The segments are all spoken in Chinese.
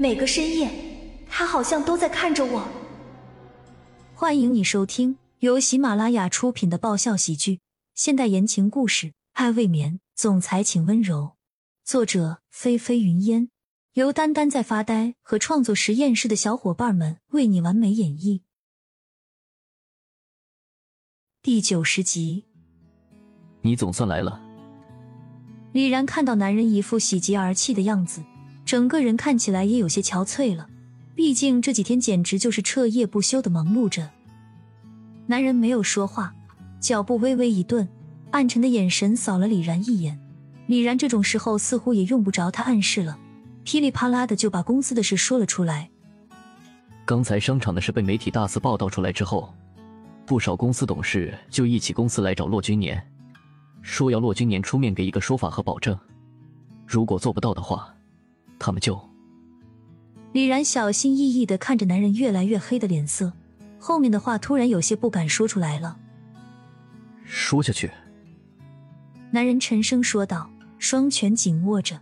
每个深夜，他好像都在看着我。欢迎你收听由喜马拉雅出品的爆笑喜剧、现代言情故事《爱未眠》，总裁请温柔。作者：菲菲云烟，由丹丹在发呆和创作实验室的小伙伴们为你完美演绎。第九十集，你总算来了。李然看到男人一副喜极而泣的样子，整个人看起来也有些憔悴了。毕竟这几天简直就是彻夜不休的忙碌着。男人没有说话，脚步微微一顿，暗沉的眼神扫了李然一眼。李然这种时候似乎也用不着他暗示了，噼里啪啦的就把公司的事说了出来。刚才商场的事被媒体大肆报道出来之后，不少公司董事就一起公司来找骆君年。说要骆君年出面给一个说法和保证，如果做不到的话，他们就……李然小心翼翼的看着男人越来越黑的脸色，后面的话突然有些不敢说出来了。说下去。男人沉声说道，双拳紧握着。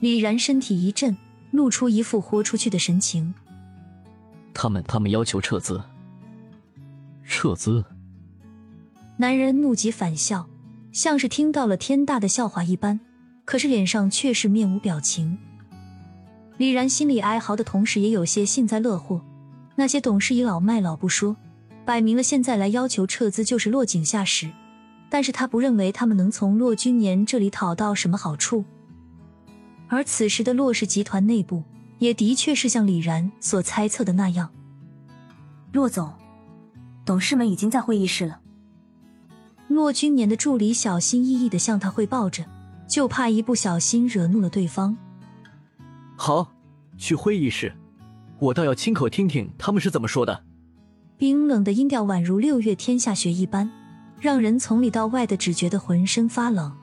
李然身体一震，露出一副豁出去的神情。他们，他们要求撤资。撤资。男人怒极反笑，像是听到了天大的笑话一般，可是脸上却是面无表情。李然心里哀嚎的同时，也有些幸灾乐祸。那些董事倚老卖老不说，摆明了现在来要求撤资就是落井下石。但是他不认为他们能从骆君年这里讨到什么好处。而此时的骆氏集团内部，也的确是像李然所猜测的那样。骆总，董事们已经在会议室了。骆君年的助理小心翼翼的向他汇报着，就怕一不小心惹怒了对方。好，去会议室，我倒要亲口听听他们是怎么说的。冰冷的音调宛如六月天下雪一般，让人从里到外的只觉得浑身发冷。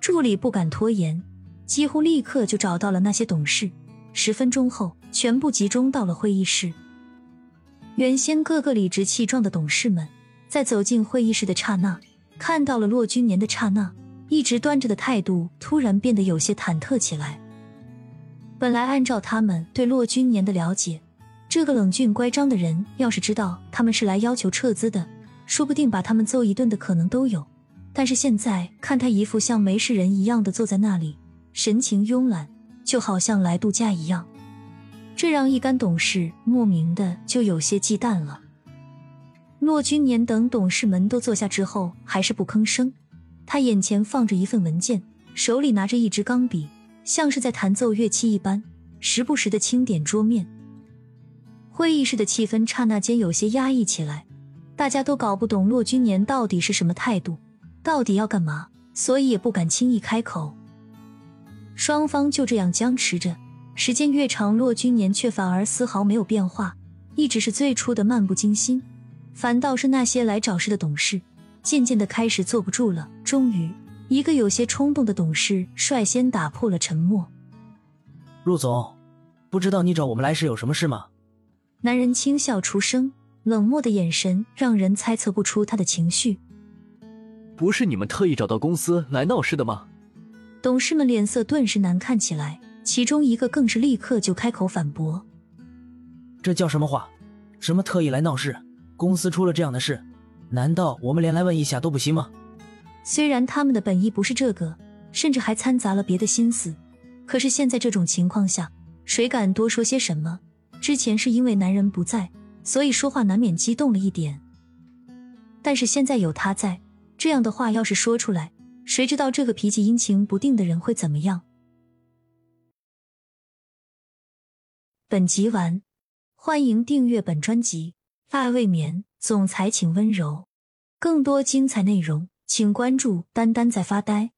助理不敢拖延，几乎立刻就找到了那些董事。十分钟后，全部集中到了会议室。原先个个理直气壮的董事们。在走进会议室的刹那，看到了骆君年的刹那，一直端着的态度突然变得有些忐忑起来。本来按照他们对骆君年的了解，这个冷峻乖张的人要是知道他们是来要求撤资的，说不定把他们揍一顿的可能都有。但是现在看他一副像没事人一样的坐在那里，神情慵懒，就好像来度假一样，这让一干董事莫名的就有些忌惮了。骆君年等董事们都坐下之后，还是不吭声。他眼前放着一份文件，手里拿着一支钢笔，像是在弹奏乐器一般，时不时的轻点桌面。会议室的气氛刹那间有些压抑起来，大家都搞不懂骆君年到底是什么态度，到底要干嘛，所以也不敢轻易开口。双方就这样僵持着，时间越长，骆君年却反而丝毫没有变化，一直是最初的漫不经心。反倒是那些来找事的董事，渐渐的开始坐不住了。终于，一个有些冲动的董事率先打破了沉默：“陆总，不知道你找我们来是有什么事吗？”男人轻笑出声，冷漠的眼神让人猜测不出他的情绪。不是你们特意找到公司来闹事的吗？董事们脸色顿时难看起来，其中一个更是立刻就开口反驳：“这叫什么话？什么特意来闹事？”公司出了这样的事，难道我们连来问一下都不行吗？虽然他们的本意不是这个，甚至还掺杂了别的心思，可是现在这种情况下，谁敢多说些什么？之前是因为男人不在，所以说话难免激动了一点。但是现在有他在，这样的话要是说出来，谁知道这个脾气阴晴不定的人会怎么样？本集完，欢迎订阅本专辑。爱未眠，总裁请温柔。更多精彩内容，请关注“丹丹在发呆”。